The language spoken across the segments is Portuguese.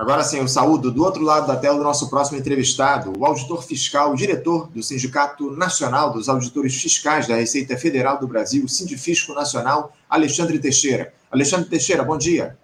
Agora sim, eu saúdo do outro lado da tela do nosso próximo entrevistado, o auditor fiscal, diretor do Sindicato Nacional dos Auditores Fiscais da Receita Federal do Brasil, Sindifisco Nacional, Alexandre Teixeira. Alexandre Teixeira, bom dia.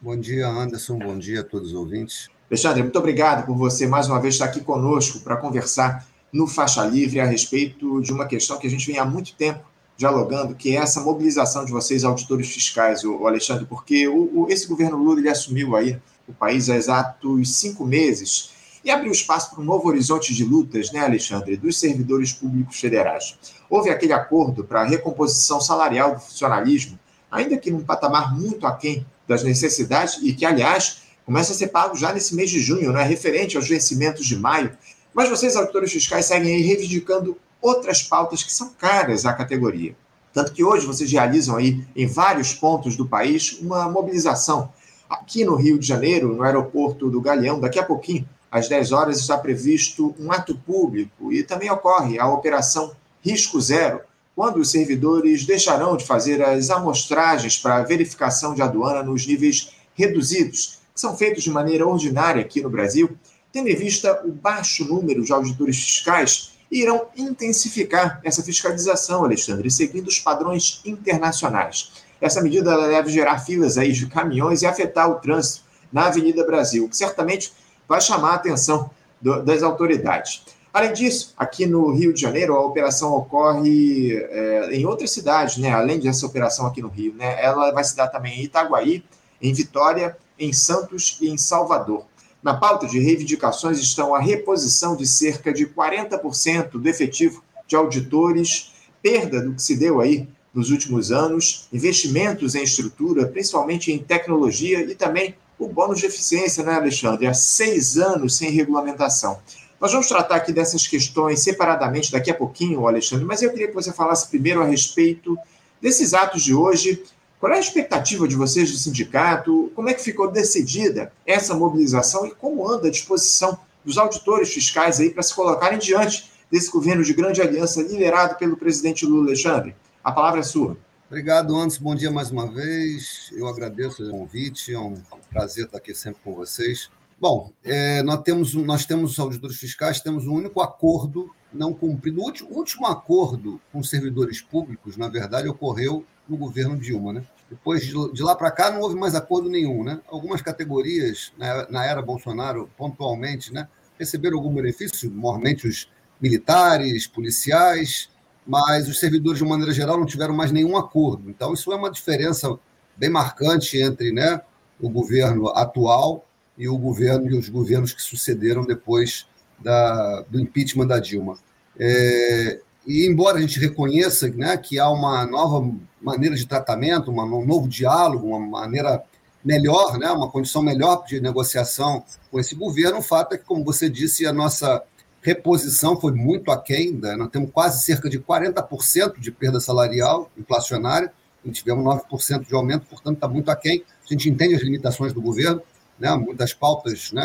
Bom dia, Anderson. Bom dia a todos os ouvintes. Alexandre, muito obrigado por você mais uma vez estar aqui conosco para conversar no Faixa Livre a respeito de uma questão que a gente vem há muito tempo dialogando, que é essa mobilização de vocês, auditores fiscais, o Alexandre, porque o, o, esse governo Lula ele assumiu aí o país há exatos cinco meses e abriu espaço para um novo horizonte de lutas, né, Alexandre, dos servidores públicos federais. Houve aquele acordo para a recomposição salarial do funcionalismo, ainda que num patamar muito aquém das necessidades e que, aliás, começa a ser pago já nesse mês de junho, né, referente aos vencimentos de maio. Mas vocês, auditores fiscais, seguem aí reivindicando outras pautas que são caras à categoria. Tanto que hoje vocês realizam aí, em vários pontos do país, uma mobilização. Aqui no Rio de Janeiro, no aeroporto do Galeão, daqui a pouquinho, às 10 horas, está previsto um ato público e também ocorre a Operação Risco Zero, quando os servidores deixarão de fazer as amostragens para verificação de aduana nos níveis reduzidos, que são feitos de maneira ordinária aqui no Brasil, tendo em vista o baixo número de auditores fiscais irão intensificar essa fiscalização, Alexandre, seguindo os padrões internacionais. Essa medida deve gerar filas aí de caminhões e afetar o trânsito na Avenida Brasil, que certamente vai chamar a atenção do, das autoridades. Além disso, aqui no Rio de Janeiro, a operação ocorre é, em outras cidades, né? além dessa operação aqui no Rio. Né? Ela vai se dar também em Itaguaí, em Vitória, em Santos e em Salvador. Na pauta de reivindicações estão a reposição de cerca de 40% do efetivo de auditores, perda do que se deu aí nos últimos anos, investimentos em estrutura, principalmente em tecnologia e também o bônus de eficiência, né, Alexandre? Há seis anos sem regulamentação. Nós vamos tratar aqui dessas questões separadamente daqui a pouquinho, Alexandre, mas eu queria que você falasse primeiro a respeito desses atos de hoje qual é a expectativa de vocês do sindicato? Como é que ficou decidida essa mobilização e como anda a disposição dos auditores fiscais aí para se colocarem diante desse governo de grande aliança liderado pelo presidente Lula Alexandre? A palavra é sua. Obrigado, Anderson. Bom dia mais uma vez. Eu agradeço o convite. É um prazer estar aqui sempre com vocês. Bom, é, nós, temos, nós temos, auditores fiscais, temos um único acordo não cumprido. O último, último acordo com servidores públicos, na verdade, ocorreu no governo Dilma. Né? Depois de lá para cá não houve mais acordo nenhum. Né? Algumas categorias, na, na era Bolsonaro, pontualmente, né, receberam algum benefício, normalmente os militares, policiais, mas os servidores, de maneira geral, não tiveram mais nenhum acordo. Então, isso é uma diferença bem marcante entre né, o governo atual e o governo e os governos que sucederam depois da, do impeachment da Dilma. É, e embora a gente reconheça né, que há uma nova maneira de tratamento, uma, um novo diálogo, uma maneira melhor, né, uma condição melhor de negociação com esse governo, o fato é que, como você disse, a nossa reposição foi muito aquém, né, nós temos quase cerca de 40% de perda salarial inflacionária, e tivemos 9% de aumento, portanto está muito aquém. A gente entende as limitações do governo, né, muitas pautas, né,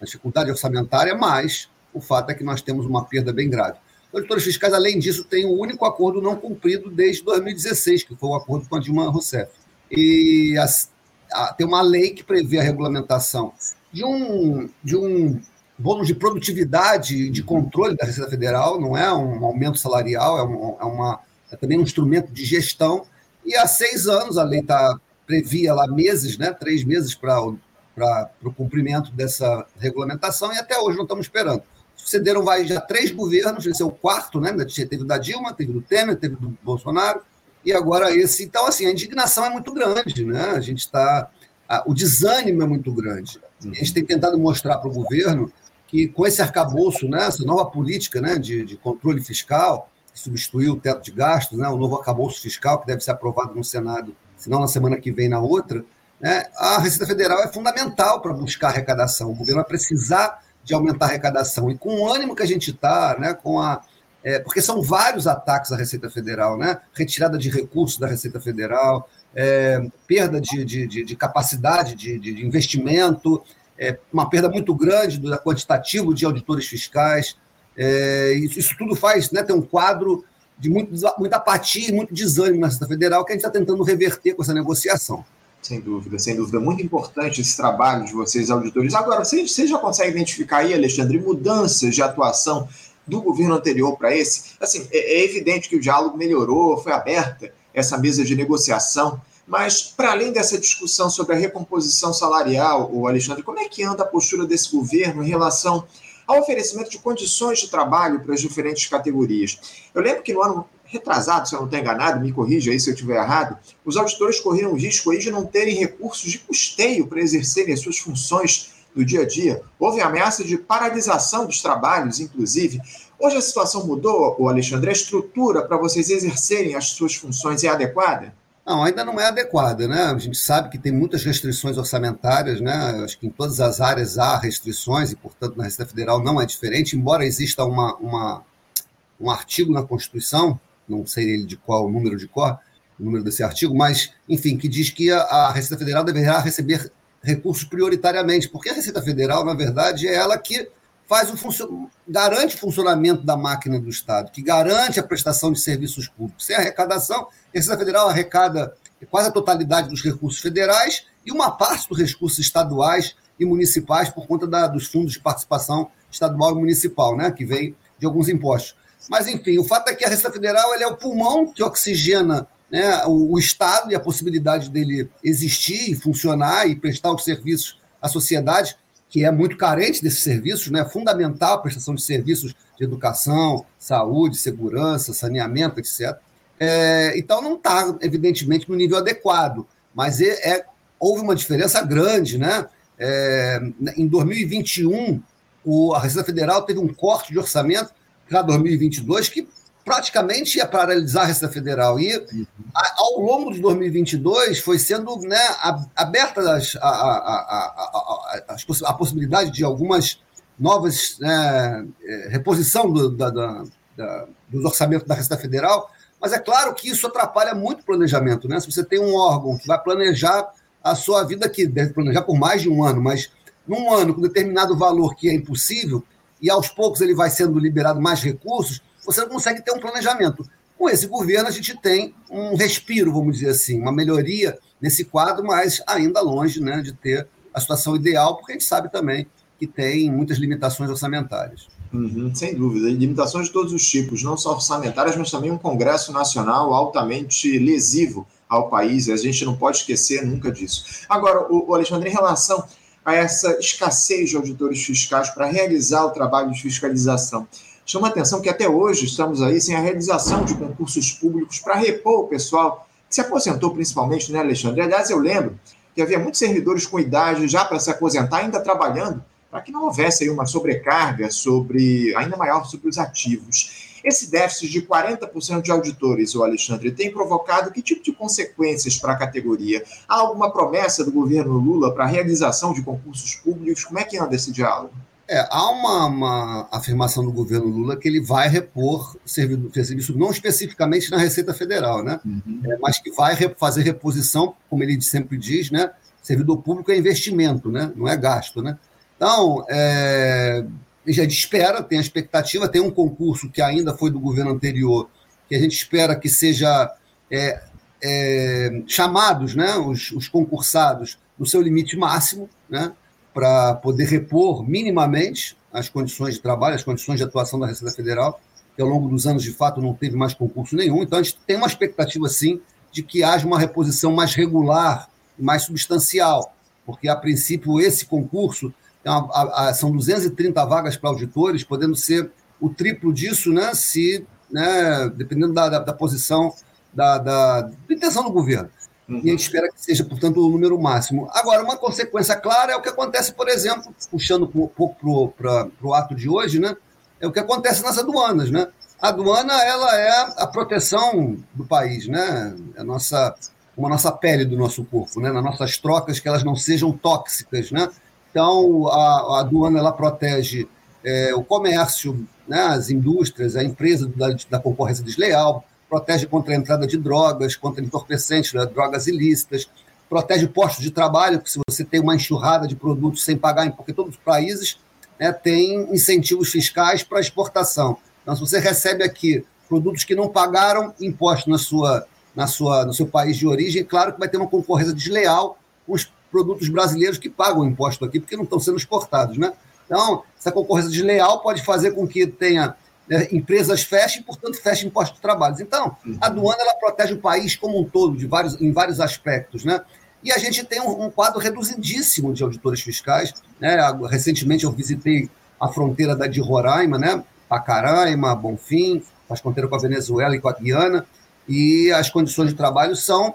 a dificuldade orçamentária, mas o fato é que nós temos uma perda bem grave. Os auditores fiscais, além disso, têm um único acordo não cumprido desde 2016, que foi o acordo com a Dilma Rousseff. E a, a, tem uma lei que prevê a regulamentação de um, de um bônus de produtividade de controle da Receita Federal, não é um aumento salarial, é, um, é uma, é também um instrumento de gestão. E há seis anos a lei está previa lá meses, né, três meses para o cumprimento dessa regulamentação, e até hoje não estamos esperando sucederam vai, já três governos, esse é o quarto, né? Teve da Dilma, teve do Temer, teve do Bolsonaro, e agora esse. Então, assim, a indignação é muito grande, né? A gente está. O desânimo é muito grande. A gente tem tentado mostrar para o governo que, com esse arcabouço, né, essa nova política né, de, de controle fiscal, que substituiu o teto de gastos, né, o novo arcabouço fiscal, que deve ser aprovado no Senado, se não na semana que vem, na outra, né, a Receita Federal é fundamental para buscar arrecadação. O governo vai precisar de aumentar a arrecadação. E com o ânimo que a gente está, né, com a. É, porque são vários ataques à Receita Federal, né? Retirada de recursos da Receita Federal, é, perda de, de, de, de capacidade de, de investimento, é, uma perda muito grande do quantitativo de auditores fiscais. É, isso, isso, tudo faz né, ter um quadro de muito, muita apatia e muito desânimo na Receita Federal que a gente está tentando reverter com essa negociação. Sem dúvida, sem dúvida. Muito importante esse trabalho de vocês, auditores. Agora, você, você já consegue identificar aí, Alexandre, mudanças de atuação do governo anterior para esse? Assim, é, é evidente que o diálogo melhorou, foi aberta essa mesa de negociação, mas, para além dessa discussão sobre a recomposição salarial, o Alexandre, como é que anda a postura desse governo em relação ao oferecimento de condições de trabalho para as diferentes categorias? Eu lembro que no ano retrasado, se eu não estou enganado, me corrija aí se eu estiver errado, os auditores corriam o risco aí de não terem recursos de custeio para exercerem as suas funções do dia a dia. Houve ameaça de paralisação dos trabalhos, inclusive. Hoje a situação mudou, o Alexandre? A estrutura para vocês exercerem as suas funções é adequada? Não, ainda não é adequada, né? A gente sabe que tem muitas restrições orçamentárias, né? Acho que em todas as áreas há restrições e, portanto, na Receita Federal não é diferente, embora exista uma, uma um artigo na Constituição, não sei ele de qual número de cor, o número desse artigo, mas, enfim, que diz que a, a Receita Federal deverá receber recursos prioritariamente, porque a Receita Federal, na verdade, é ela que faz o garante o funcionamento da máquina do Estado, que garante a prestação de serviços públicos. Sem arrecadação, a Receita Federal arrecada quase a totalidade dos recursos federais e uma parte dos recursos estaduais e municipais por conta da, dos fundos de participação estadual e municipal, né, que vem de alguns impostos. Mas, enfim, o fato é que a Receita Federal é o pulmão que oxigena né, o, o, Estado e a possibilidade dele existir funcionar e prestar os serviços à sociedade, que é muito carente desses serviços, né, fundamental a prestação de serviços de educação, saúde, segurança, saneamento, etc. É, então, não está, evidentemente, no nível adequado, mas é, é, houve uma diferença grande. Né? É, em 2021, o, a Receita Federal teve um corte de orçamento para 2022 que praticamente ia paralisar a Receita Federal. E ao longo de 2022 foi sendo né, aberta as, a, a, a, a, possibilidade de algumas novas né, é, reposição do, da, da, da, dos orçamentos da Receita Federal, mas é claro que isso atrapalha muito o planejamento. Né? Se você tem um órgão que vai planejar a sua vida aqui, deve planejar por mais de um ano, mas num ano com determinado valor que é impossível, e aos poucos ele vai sendo liberado mais recursos, você não consegue ter um planejamento. Com esse governo, a gente tem um respiro, vamos dizer assim, uma melhoria nesse quadro, mas ainda longe né, de ter a situação ideal, porque a gente sabe também que tem muitas limitações orçamentárias. Uhum, sem dúvida, limitações de todos os tipos, não só orçamentárias, mas também um Congresso Nacional altamente lesivo ao país, e a gente não pode esquecer nunca disso. Agora, o Alexandre, em relação a essa escassez de auditores fiscais para realizar o trabalho de fiscalização, Chama atenção que até hoje estamos aí sem a realização de concursos públicos para repor o pessoal que se aposentou principalmente, né, Alexandre? Aliás, eu lembro que havia muitos servidores com idade já para se aposentar, ainda trabalhando, para que não houvesse aí uma sobrecarga sobre ainda maior sobre os ativos. Esse déficit de 40% de auditores, o Alexandre, tem provocado que tipo de consequências para a categoria? Há alguma promessa do governo Lula para a realização de concursos públicos? Como é que anda esse diálogo? É, há uma, uma, afirmação do governo Lula que ele vai repor serviço, não especificamente na Receita Federal, né? Uhum. É, mas que vai fazer reposição, como ele sempre diz, né? Servidor público é investimento, né? não é gasto. Né? Então, é, a gente espera, tem a expectativa, tem um concurso que ainda foi do governo anterior, que a gente espera que seja é, é, chamados né, os, os concursados no seu limite máximo, né? Para poder repor minimamente as condições de trabalho, as condições de atuação da Receita Federal, que ao longo dos anos, de fato, não teve mais concurso nenhum. Então, a gente tem uma expectativa, sim, de que haja uma reposição mais regular mais substancial, porque, a princípio, esse concurso uma, a, a, são 230 vagas para auditores, podendo ser o triplo disso, né, se, né, dependendo da, da, da posição, da, da, da intenção do governo. Uhum. E a gente espera que seja, portanto, o número máximo. Agora, uma consequência clara é o que acontece, por exemplo, puxando um pouco para o ato de hoje, né? É o que acontece nas aduanas, né? A aduana, ela é a proteção do país, né? É nossa, uma nossa pele do nosso corpo, né? Nas nossas trocas, que elas não sejam tóxicas, né? Então, a, a aduana, ela protege é, o comércio, né? as indústrias, a empresa da, da concorrência desleal, protege contra a entrada de drogas, contra entorpecentes, né, drogas ilícitas, protege postos de trabalho, porque se você tem uma enxurrada de produtos sem pagar, porque todos os países né, têm incentivos fiscais para exportação. Então, se você recebe aqui produtos que não pagaram imposto na sua, na sua, no seu país de origem, claro que vai ter uma concorrência desleal com os produtos brasileiros que pagam imposto aqui, porque não estão sendo exportados. Né? Então, essa concorrência desleal pode fazer com que tenha né, empresas fechem, portanto, fechem impostos de trabalho. Então, a aduana ela protege o país como um todo, de vários, em vários aspectos. Né? E a gente tem um, um quadro reduzidíssimo de auditores fiscais. Né? Recentemente eu visitei a fronteira da, de Roraima, né? Pacaraima, Bonfim, faz fronteira com a Venezuela e com a Guiana, e as condições de trabalho são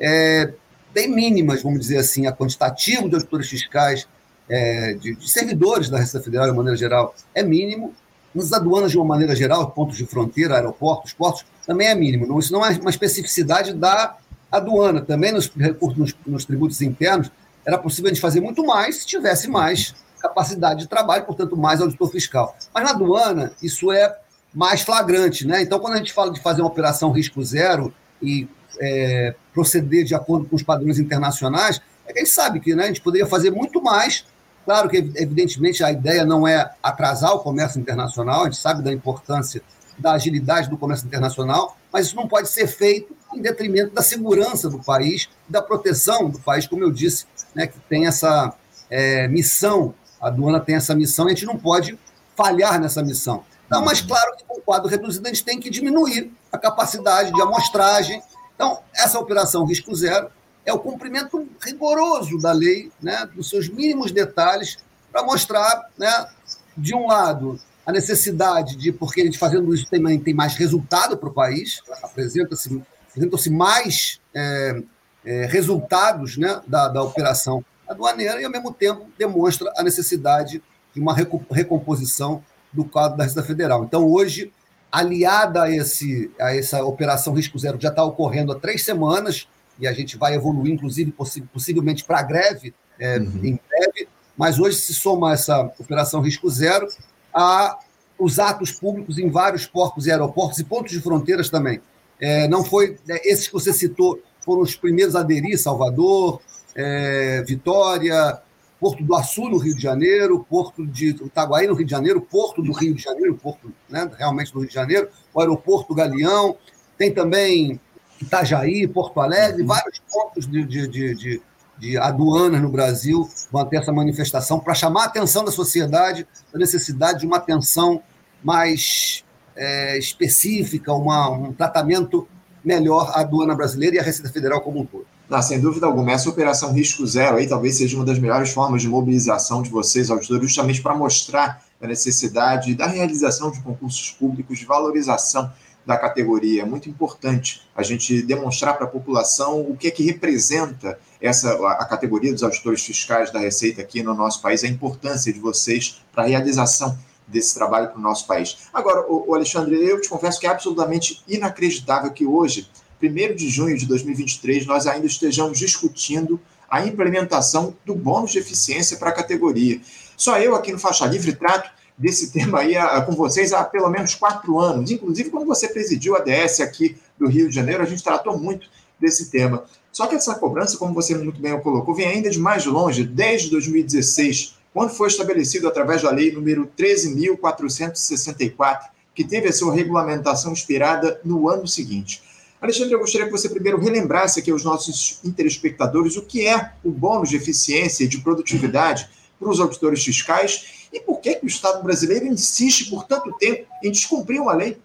é, bem mínimas, vamos dizer assim, a quantitativo de auditores fiscais, é, de, de, servidores da Receita Federal, de maneira geral, é mínimo. Nas aduanas, de uma maneira geral, pontos de fronteira, aeroportos, portos, também é mínimo. Isso não é uma especificidade da aduana. Também nos nos, nos tributos internos, era possível a gente fazer muito mais se tivesse mais capacidade de trabalho, portanto, mais auditor fiscal. Mas na aduana, isso é mais flagrante. Né? Então, quando a gente fala de fazer uma operação risco zero e é, proceder de acordo com os padrões internacionais, é que a gente sabe que né, a gente poderia fazer muito mais. Claro que, evidentemente, a ideia não é atrasar o comércio internacional, a gente sabe da importância da agilidade do comércio internacional, mas isso não pode ser feito em detrimento da segurança do país, da proteção do país, como eu disse, né, que tem essa é, missão, a aduana tem essa missão e a gente não pode falhar nessa missão. Não, mas claro que com o quadro reduzido a gente tem que diminuir a capacidade de amostragem. Então, essa operação risco zero é o cumprimento rigoroso da lei, né, dos seus mínimos detalhes, para mostrar, né, de um lado, a necessidade de, porque a gente fazendo isso tem, tem mais resultado para o país, apresenta-se apresentam-se mais é, é, resultados né, da, da operação aduaneira e, ao mesmo tempo, demonstra a necessidade de uma recomposição do quadro da Receita Federal. Então, hoje, aliada a, esse, a essa operação Risco Zero, já está ocorrendo há três semanas, e a gente vai evoluir, inclusive, possivelmente para a greve, é, uhum. em breve, mas hoje se soma essa operação Risco Zero a os atos públicos em vários portos e aeroportos e pontos de fronteiras também. É, não foi é, esses que você citou foram os primeiros a aderir, Salvador, é, Vitória, Porto do Açu, no Rio de Janeiro, Porto de Itaguaí, no Rio de Janeiro, Porto do Rio de Janeiro, Porto né, realmente do Rio de Janeiro, o Aeroporto Galeão, tem também Itajaí, Porto Alegre, vários pontos de, de, de, de, de aduanas no Brasil vão ter essa manifestação para chamar a atenção da sociedade da necessidade de uma atenção mais é, específica, uma, um tratamento melhor à aduana brasileira e à Receita Federal como um todo. Não, sem dúvida alguma. Essa operação risco zero aí talvez seja uma das melhores formas de mobilização de vocês, auditores, justamente para mostrar a necessidade da realização de concursos públicos, de valorização da categoria. É muito importante a gente demonstrar para a população o que é que representa essa a categoria dos auditores fiscais da Receita aqui no nosso país, a importância de vocês para a realização desse trabalho para o nosso país. Agora, o Alexandre, eu te confesso que é absolutamente inacreditável que hoje 1 de junho de 2023, nós ainda estejamos discutindo a implementação do bônus de eficiência para a categoria. Só eu aqui no Faixa Livre trato desse tema aí a, com vocês há pelo menos quatro anos. Inclusive, quando você presidiu a DS aqui do Rio de Janeiro, a gente tratou muito desse tema. Só que essa cobrança, como você muito bem colocou, vem ainda de mais longe, desde 2016, quando foi estabelecido através da lei número 13.464, que teve a sua regulamentação inspirada no ano seguinte. Alexandre, eu gostaria que você primeiro relembrasse aqui aos nossos interespectadores o que é o bônus de eficiência e de produtividade para os auditores fiscais e por que, que o Estado brasileiro insiste por tanto tempo em descumprir uma lei.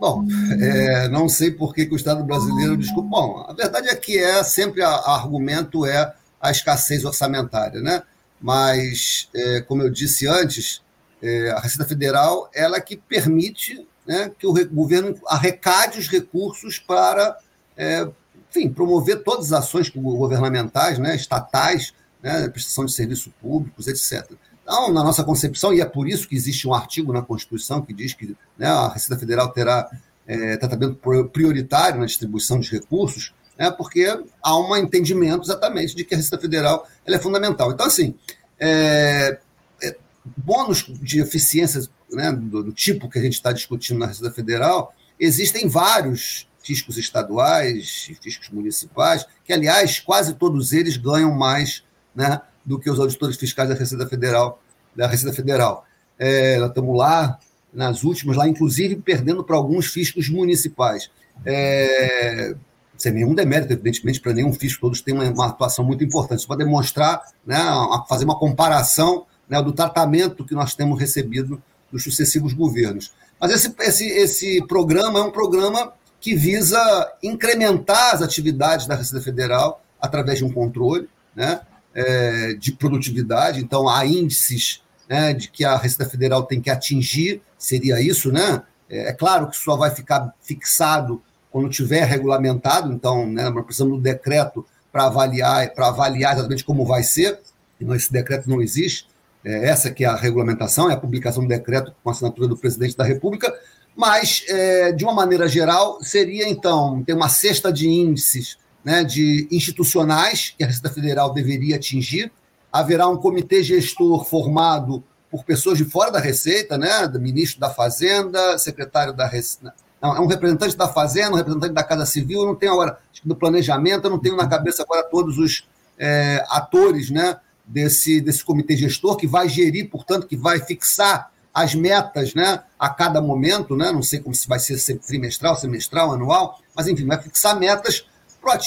Bom, é, não sei por que, que, o Estado brasileiro desculpa. Bom, a verdade é que é sempre a, a argumento é a escassez orçamentária, né? Mas, é, como eu disse antes, é, a Receita Federal ela que permite né, que o governo arrecade os recursos para, é, enfim, promover todas as ações governamentais, né, estatais, né, prestação de serviços públicos, etc. Então, na nossa concepção, e é por isso que existe um artigo na Constituição que diz que né, a Receita Federal terá é, tratamento prioritário na distribuição de recursos, né, porque há um entendimento exatamente de que a Receita Federal ela é fundamental. Então, assim, é, é, bônus de eficiência né, do, do, tipo que a gente está discutindo na Receita Federal, existem vários fiscos estaduais fiscos municipais, que, aliás, quase todos eles ganham mais né, do que os auditores fiscais da Receita Federal. Da Receita Federal. É, nós estamos lá nas últimas, lá, inclusive perdendo para alguns fiscos municipais. É, sem nenhum demérito, evidentemente, para nenhum fisco, todos têm uma, uma atuação muito importante. Isso para demonstrar, né, fazer uma comparação né, do tratamento que nós temos recebido dos sucessivos governos. Mas esse, esse, esse programa é um programa que visa incrementar as atividades da Receita Federal através de um controle né, é, de produtividade. Então, há índices né, de que a Receita Federal tem que atingir, seria isso, né? É, é claro que só vai ficar fixado quando tiver regulamentado, então, né, nós precisamos do decreto para avaliar, para avaliar exatamente como vai ser, esse decreto não existe, é, essa que é a regulamentação, é a publicação do decreto com assinatura do presidente da República, mas, é, de uma maneira geral, seria, então, ter uma cesta de índices né, de institucionais que a Receita Federal deveria atingir, haverá um comitê gestor formado por pessoas de fora da Receita, né, do ministro da Fazenda, secretário da Receita, não, é um representante da Fazenda, um representante da Casa Civil, não tenho agora, do planejamento, eu não tenho na cabeça agora todos os é, atores né, desse, desse comitê gestor, que vai gerir, portanto, que vai fixar as metas né, a cada momento, né, não sei como se vai ser trimestral, semestral, anual, mas enfim, vai fixar metas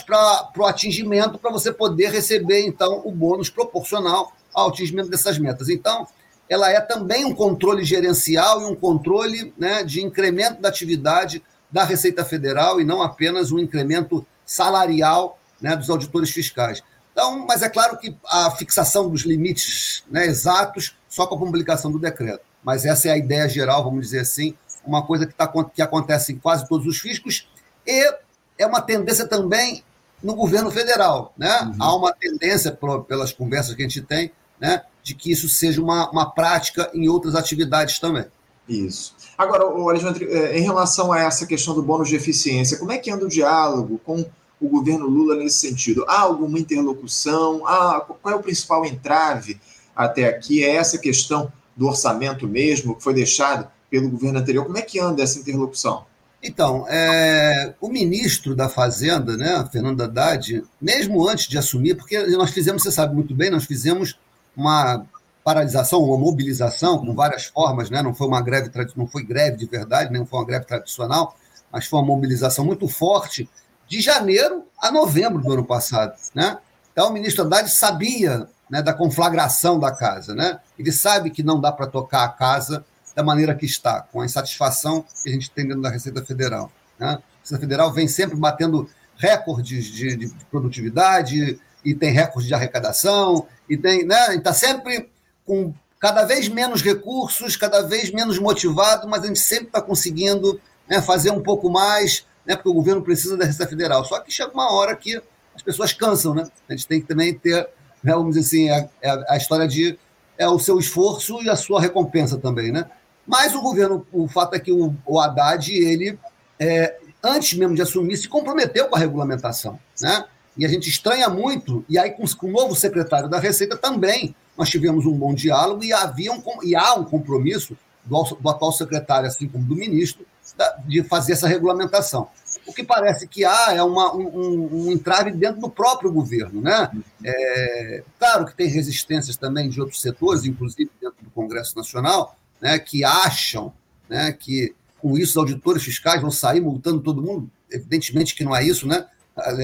para o atingimento, para você poder receber, então, o bônus proporcional ao atingimento dessas metas. Então, ela é também um controle gerencial e um controle né, de incremento da atividade da Receita Federal e não apenas um incremento salarial né, dos auditores fiscais. Então, mas é claro que a fixação dos limites né, exatos só com a publicação do decreto. Mas essa é a ideia geral, vamos dizer assim, uma coisa que, tá, que acontece em quase todos os fiscos e é uma tendência também no governo federal. Né? Uhum. Há uma tendência, pelas conversas que a gente tem, né, de que isso seja uma, uma prática em outras atividades também. Isso. Agora, Alexandre, é, em relação a essa questão do bônus de eficiência, como é que anda o diálogo com o governo Lula nesse sentido? Há alguma interlocução? Há, qual é o principal entrave até aqui? É essa questão do orçamento mesmo, que foi deixado pelo governo anterior? Como é que anda essa interlocução? Então, é, o ministro da Fazenda, né, Fernando Haddad, mesmo antes de assumir, porque nós fizemos, você sabe muito bem, nós fizemos uma paralisação, uma mobilização com várias formas, né? não foi uma greve, não foi greve de verdade, não foi uma greve tradicional, mas foi uma mobilização muito forte de janeiro a novembro do ano passado. Né? Então, o ministro Haddad sabia né, da conflagração da casa. Né? Ele sabe que não dá para tocar a casa da maneira que está, com a insatisfação que a gente tem dentro da Receita Federal. Né? A Receita Federal vem sempre batendo recordes de, de produtividade, e tem recorde de arrecadação, e tem, né? Está sempre com cada vez menos recursos, cada vez menos motivado, mas a gente sempre está conseguindo né, fazer um pouco mais, né, porque o governo precisa da Receita Federal. Só que chega uma hora que as pessoas cansam, né? A gente tem que também ter, né, vamos dizer assim, a, a, a história de é o seu esforço e a sua recompensa também, né? Mas o governo, o fato é que o, o Haddad, ele, é, antes mesmo de assumir, se comprometeu com a regulamentação, né? E a gente estranha muito, e aí com, com o novo secretário da Receita também, nós tivemos um bom diálogo e, havia um, e há um compromisso do, do atual secretário, assim como do ministro, da, de fazer essa regulamentação. O que parece que há é uma, um, um entrave dentro do próprio governo. Né? É, claro que tem resistências também de outros setores, inclusive dentro do Congresso Nacional, né, que acham né, que com isso os auditores fiscais vão sair multando todo mundo. Evidentemente que não é isso, né?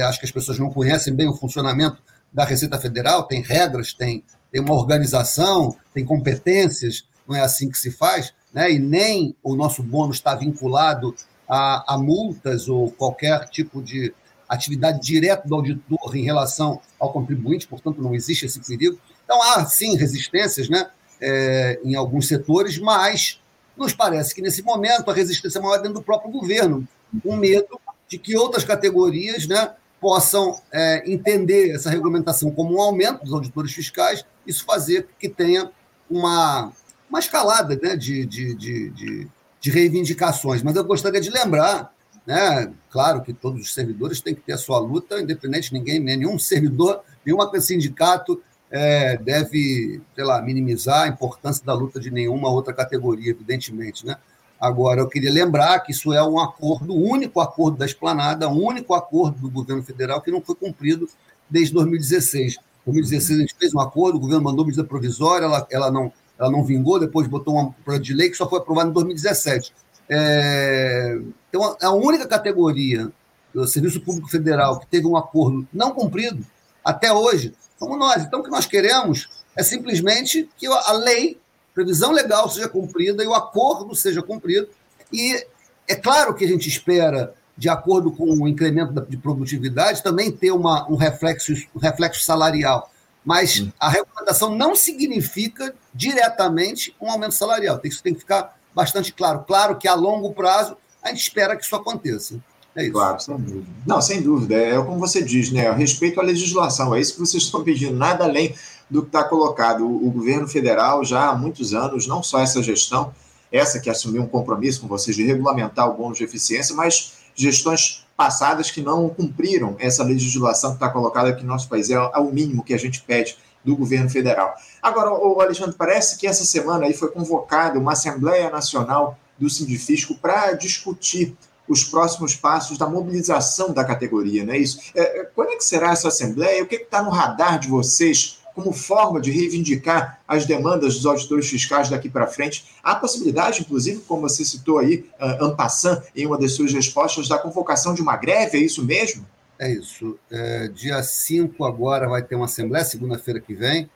acho que as pessoas não conhecem bem o funcionamento da Receita Federal, tem regras, tem, tem uma organização, tem competências, não é assim que se faz, né? e nem o nosso bônus está vinculado a, a multas ou qualquer tipo de atividade direta do auditor em relação ao contribuinte, portanto, não existe esse perigo. Então, há sim resistências né, é, em alguns setores, mas nos parece que nesse momento a resistência é maior dentro do próprio governo, com medo de que outras categorias né, possam é, entender essa regulamentação como um aumento dos auditores fiscais, isso fazer que tenha uma, uma escalada né, de, de, de, de, de reivindicações. Mas eu gostaria de lembrar, né, claro que todos os servidores têm que ter a sua luta, independente, ninguém, nenhum servidor, nenhum sindicato é, deve, sei lá, minimizar a importância da luta de nenhuma outra categoria, evidentemente, né? Agora, eu queria lembrar que isso é um acordo, o único acordo da esplanada, o único acordo do governo federal que não foi cumprido desde 2016. Em 2016 a gente fez um acordo, o governo mandou medida provisória, ela, ela não, ela não vingou, depois botou uma projeto de lei que só foi aprovado em 2017. É, então, a única categoria do Serviço Público Federal que teve um acordo não cumprido até hoje somos nós. Então, o que nós queremos é simplesmente que a lei, previsão legal seja cumprida e o acordo seja cumprido. E é claro que a gente espera, de acordo com o incremento de produtividade, também ter uma, um, reflexo, um reflexo salarial. Mas a recomendação não significa diretamente um aumento salarial. Isso tem que ficar bastante claro. Claro que a longo prazo a gente espera que isso aconteça. É isso. Claro, sem dúvida. Não, sem dúvida. É como você diz, né? Respeito à legislação. É isso que vocês estão pedindo, nada além do que está colocado. O, o governo federal, já há muitos anos, não só essa gestão, essa que assumiu um compromisso com vocês de regulamentar o bônus de eficiência, mas gestões passadas que não cumpriram essa legislação que está colocada aqui no nosso país. É, é o mínimo que a gente pede do governo federal. Agora, o Alexandre, parece que essa semana aí foi convocada uma Assembleia Nacional do Sindifisco para discutir os próximos passos da mobilização da categoria, não é isso? É, é quando é que será essa Assembleia? O que está no radar de vocês como forma de reivindicar as demandas dos auditores fiscais daqui para frente? Há possibilidade, inclusive, como você citou aí, uh, Ampassan, em uma das suas respostas, da convocação de uma greve, é isso mesmo? É isso. É, dia 5 agora vai ter uma Assembleia, segunda-feira que vem.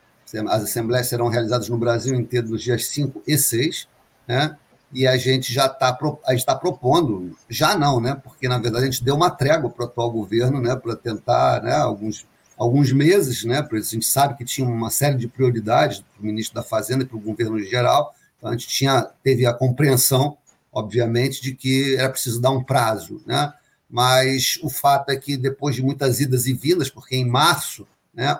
As assembleias serão realizadas no Brasil inteiro nos dias 5 e 6, né? E a gente já está está propondo, já não, né? Porque na verdade a gente deu uma trégua para o atual governo, né? Para tentar, né? Alguns, alguns meses, né? A gente sabe que tinha uma série de prioridades para o ministro da Fazenda e para o governo em geral. Então a gente tinha teve a compreensão, obviamente, de que era preciso dar um prazo, né? Mas o fato é que depois de muitas idas e vindas, porque em março, né?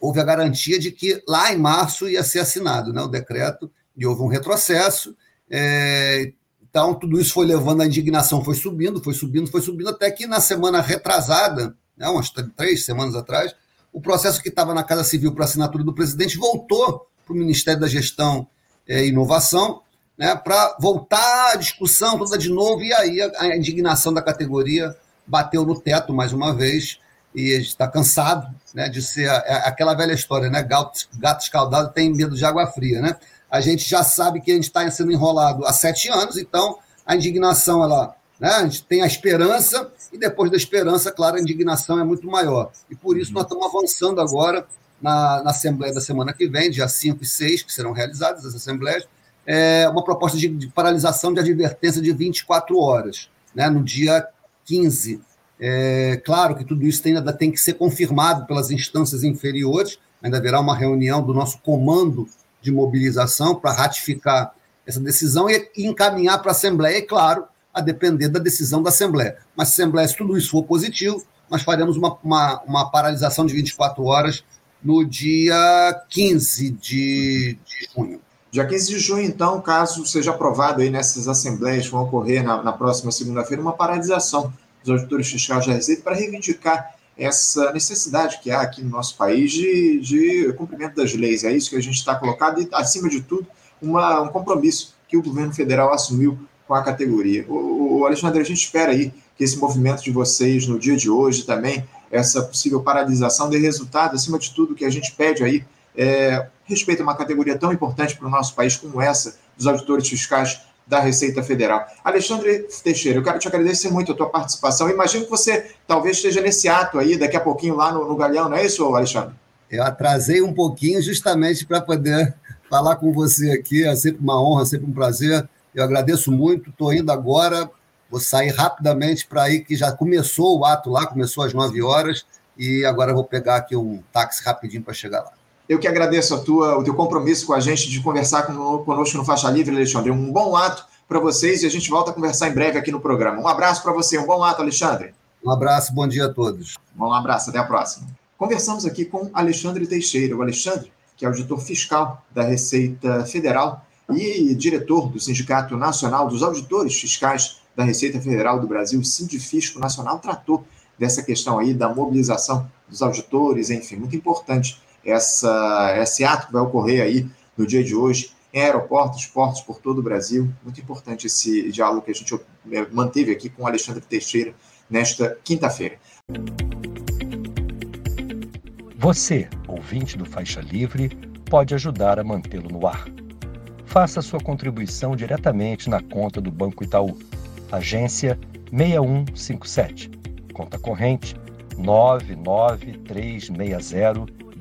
Houve a garantia de que lá em março ia ser assinado, né? O decreto e houve um retrocesso é, então, tudo isso foi levando a indignação, foi subindo, foi subindo, foi subindo, até que na semana retrasada, né, umas três semanas atrás, o processo que estava na Casa Civil para assinatura do presidente voltou para o Ministério da Gestão e Inovação, né, para voltar a discussão toda de novo, e aí a, indignação da categoria bateu no teto mais uma vez, e está cansado né, de ser a, a, aquela velha história, né? Gato, gato escaldado tem medo de água fria, né? A gente já sabe que a gente está sendo enrolado há sete anos, então a indignação, ela, né, a gente tem a esperança, e depois da esperança, claro, a indignação é muito maior. E por isso nós estamos avançando agora na, na Assembleia da semana que vem, dia 5 e 6, que serão realizadas as assembleias, é uma proposta de, de paralisação de advertência de 24 horas, né, no dia 15. É, claro que tudo isso ainda tem que ser confirmado pelas instâncias inferiores, ainda haverá uma reunião do nosso comando de mobilização para ratificar essa decisão e encaminhar para a Assembleia, e, claro, a depender da decisão da Assembleia. Mas Assembleia, se tudo isso for positivo, nós faremos uma, uma, uma paralisação de 24 horas no dia 15 de, de junho. Dia 15 de junho, então, caso seja aprovado aí nessas assembleias vão ocorrer na, na próxima segunda-feira, uma paralisação dos auditores fiscais da Receita para reivindicar essa necessidade que há aqui no nosso país de, de cumprimento das leis. É isso que a gente está colocado e, acima de tudo, uma, um compromisso que o governo federal assumiu com a categoria. O, o, Alexandre, a gente espera aí que esse movimento de vocês no dia de hoje também, essa possível paralisação, dê resultado, acima de tudo, que a gente pede aí, é, respeito a uma categoria tão importante para o nosso país como essa, dos auditores fiscais da Receita Federal. Alexandre Teixeira, eu quero te agradecer muito a tua participação. Imagino que você talvez esteja nesse ato aí, daqui a pouquinho lá no, no Galeão, não é isso, Alexandre? Eu atrasei um pouquinho justamente para poder falar com você aqui. É sempre uma honra, sempre um prazer. Eu agradeço muito. Estou indo agora, vou sair rapidamente para ir, que já começou o ato lá, começou às 9 horas, e agora vou pegar aqui um táxi rapidinho para chegar lá. Eu que agradeço a tua, o teu compromisso com a gente de conversar conosco no Faixa Livre, Alexandre. Um bom ato para vocês e a gente volta a conversar em breve aqui no programa. Um abraço para você, um bom ato, Alexandre. Um abraço, bom dia a todos. Um abraço, até a próxima. Conversamos aqui com Alexandre Teixeira. O Alexandre, que é auditor fiscal da Receita Federal e diretor do Sindicato Nacional dos Auditores Fiscais da Receita Federal do Brasil, Sindifisco Nacional, tratou dessa questão aí da mobilização dos auditores, enfim, muito importante essa, esse ato que vai ocorrer aí no dia de hoje em aeroportos, portos por todo o Brasil. Muito importante esse diálogo que a gente é, manteve aqui com Alexandre Teixeira nesta quinta-feira. Você, ouvinte do Faixa Livre, pode ajudar a mantê-lo no ar faça sua contribuição diretamente na conta do Banco Itaú, agência 6157, conta corrente 99360,